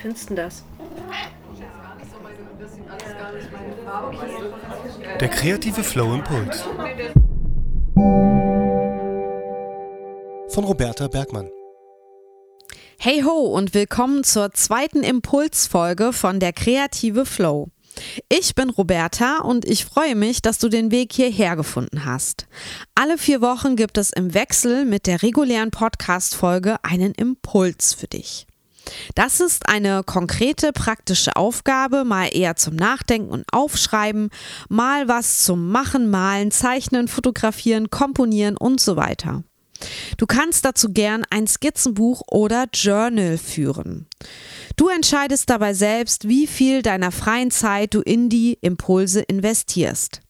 findest du das? Der kreative Flow Impuls. Von Roberta Bergmann. Hey ho und willkommen zur zweiten Impulsfolge von der kreative Flow. Ich bin Roberta und ich freue mich, dass du den Weg hierher gefunden hast. Alle vier Wochen gibt es im Wechsel mit der regulären Podcast-Folge einen Impuls für dich. Das ist eine konkrete praktische Aufgabe, mal eher zum Nachdenken und Aufschreiben, mal was zum Machen, Malen, Zeichnen, Fotografieren, Komponieren und so weiter. Du kannst dazu gern ein Skizzenbuch oder Journal führen. Du entscheidest dabei selbst, wie viel deiner freien Zeit du in die Impulse investierst.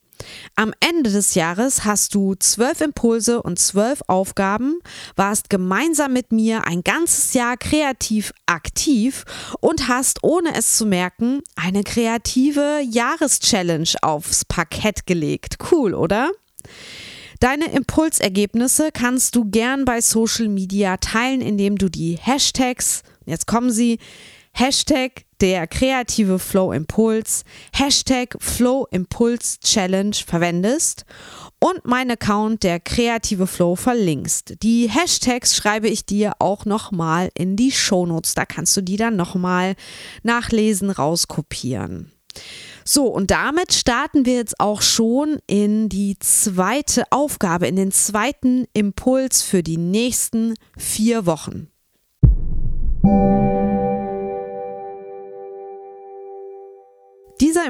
Am Ende des Jahres hast du zwölf Impulse und zwölf Aufgaben, warst gemeinsam mit mir ein ganzes Jahr kreativ aktiv und hast, ohne es zu merken, eine kreative Jahreschallenge aufs Parkett gelegt. Cool, oder? Deine Impulsergebnisse kannst du gern bei Social Media teilen, indem du die Hashtags, jetzt kommen sie, Hashtag der kreative Flow Impuls, Hashtag Flow Impuls Challenge verwendest und mein Account der kreative Flow verlinkst. Die Hashtags schreibe ich dir auch nochmal in die Shownotes. Da kannst du die dann nochmal nachlesen, rauskopieren. So, und damit starten wir jetzt auch schon in die zweite Aufgabe, in den zweiten Impuls für die nächsten vier Wochen.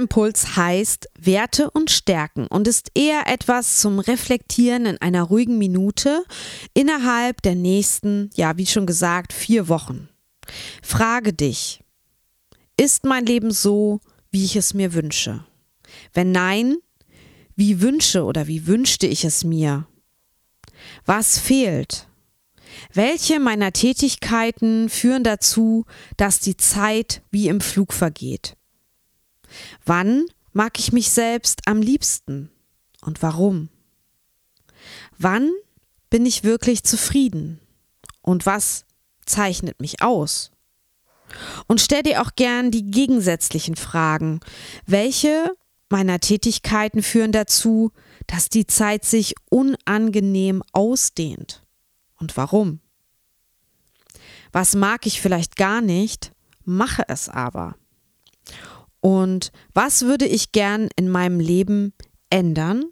Impuls heißt Werte und Stärken und ist eher etwas zum Reflektieren in einer ruhigen Minute innerhalb der nächsten, ja, wie schon gesagt, vier Wochen. Frage dich, ist mein Leben so, wie ich es mir wünsche? Wenn nein, wie wünsche oder wie wünschte ich es mir? Was fehlt? Welche meiner Tätigkeiten führen dazu, dass die Zeit wie im Flug vergeht? Wann mag ich mich selbst am liebsten und warum? Wann bin ich wirklich zufrieden und was zeichnet mich aus? Und stell dir auch gern die gegensätzlichen Fragen. Welche meiner Tätigkeiten führen dazu, dass die Zeit sich unangenehm ausdehnt? Und warum? Was mag ich vielleicht gar nicht, mache es aber. Und was würde ich gern in meinem Leben ändern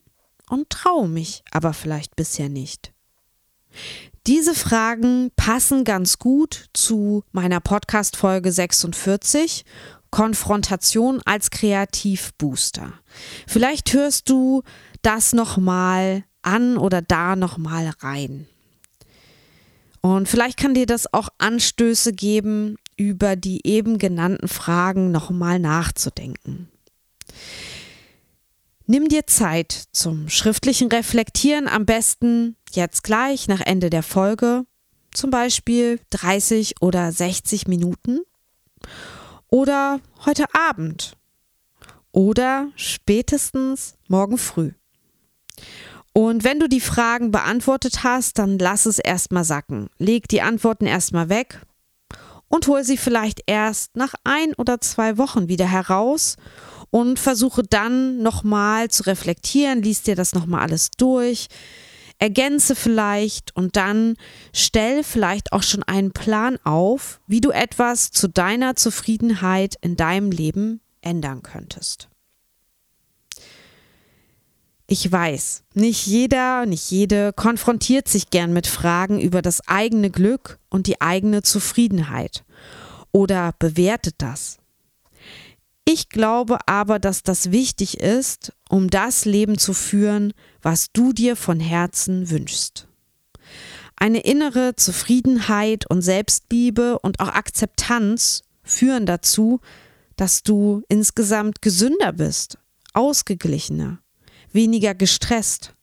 und traue mich aber vielleicht bisher nicht? Diese Fragen passen ganz gut zu meiner Podcast Folge 46 Konfrontation als Kreativbooster. Vielleicht hörst du das noch mal an oder da noch mal rein. Und vielleicht kann dir das auch Anstöße geben, über die eben genannten Fragen nochmal nachzudenken. Nimm dir Zeit zum schriftlichen Reflektieren, am besten jetzt gleich nach Ende der Folge, zum Beispiel 30 oder 60 Minuten oder heute Abend oder spätestens morgen früh. Und wenn du die Fragen beantwortet hast, dann lass es erstmal sacken. Leg die Antworten erstmal weg und hol sie vielleicht erst nach ein oder zwei Wochen wieder heraus und versuche dann nochmal zu reflektieren, liest dir das nochmal alles durch, ergänze vielleicht und dann stell vielleicht auch schon einen Plan auf, wie du etwas zu deiner Zufriedenheit in deinem Leben ändern könntest. Ich weiß, nicht jeder, nicht jede konfrontiert sich gern mit Fragen über das eigene Glück und die eigene Zufriedenheit oder bewertet das. Ich glaube aber, dass das wichtig ist, um das Leben zu führen, was du dir von Herzen wünschst. Eine innere Zufriedenheit und Selbstliebe und auch Akzeptanz führen dazu, dass du insgesamt gesünder bist, ausgeglichener weniger gestresst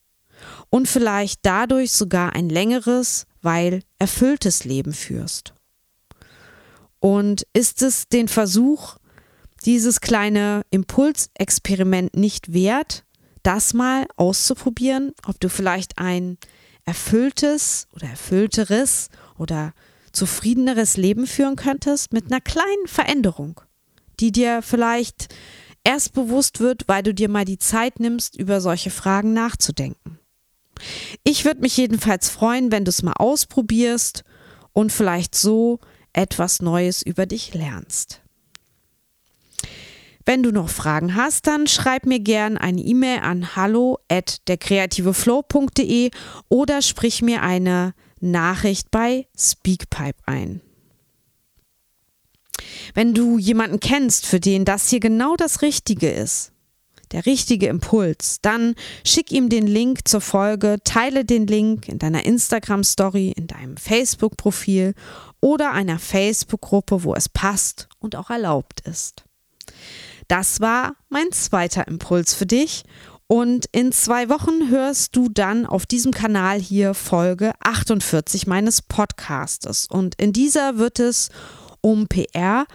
und vielleicht dadurch sogar ein längeres, weil erfülltes Leben führst. Und ist es den Versuch, dieses kleine Impulsexperiment nicht wert, das mal auszuprobieren, ob du vielleicht ein erfülltes oder erfüllteres oder zufriedeneres Leben führen könntest mit einer kleinen Veränderung, die dir vielleicht erst bewusst wird, weil du dir mal die Zeit nimmst, über solche Fragen nachzudenken. Ich würde mich jedenfalls freuen, wenn du es mal ausprobierst und vielleicht so etwas Neues über dich lernst. Wenn du noch Fragen hast, dann schreib mir gern eine E-Mail an hallo at derkreativeflow.de oder sprich mir eine Nachricht bei Speakpipe ein. Wenn du jemanden kennst, für den das hier genau das Richtige ist, der richtige Impuls, dann schick ihm den Link zur Folge, teile den Link in deiner Instagram-Story, in deinem Facebook-Profil oder einer Facebook-Gruppe, wo es passt und auch erlaubt ist. Das war mein zweiter Impuls für dich. Und in zwei Wochen hörst du dann auf diesem Kanal hier Folge 48 meines Podcastes. Und in dieser wird es um PR,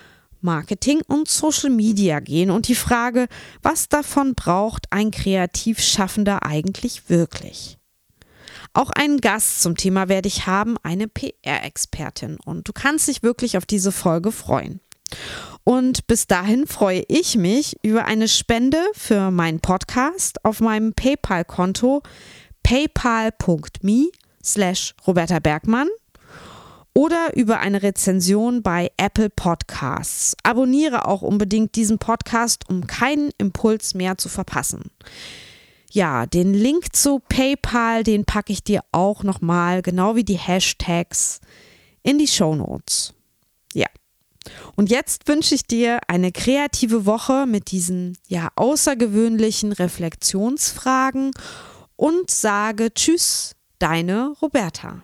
Marketing und Social Media gehen und die Frage, was davon braucht ein kreativ Schaffender eigentlich wirklich? Auch einen Gast zum Thema werde ich haben, eine PR-Expertin. Und du kannst dich wirklich auf diese Folge freuen. Und bis dahin freue ich mich über eine Spende für meinen Podcast auf meinem PayPal-Konto paypal.me slash Roberta Bergmann oder über eine Rezension bei Apple Podcasts. Abonniere auch unbedingt diesen Podcast, um keinen Impuls mehr zu verpassen. Ja, den Link zu PayPal, den packe ich dir auch nochmal, genau wie die Hashtags, in die Show Notes. Ja. Und jetzt wünsche ich dir eine kreative Woche mit diesen ja außergewöhnlichen Reflexionsfragen und sage Tschüss, deine Roberta.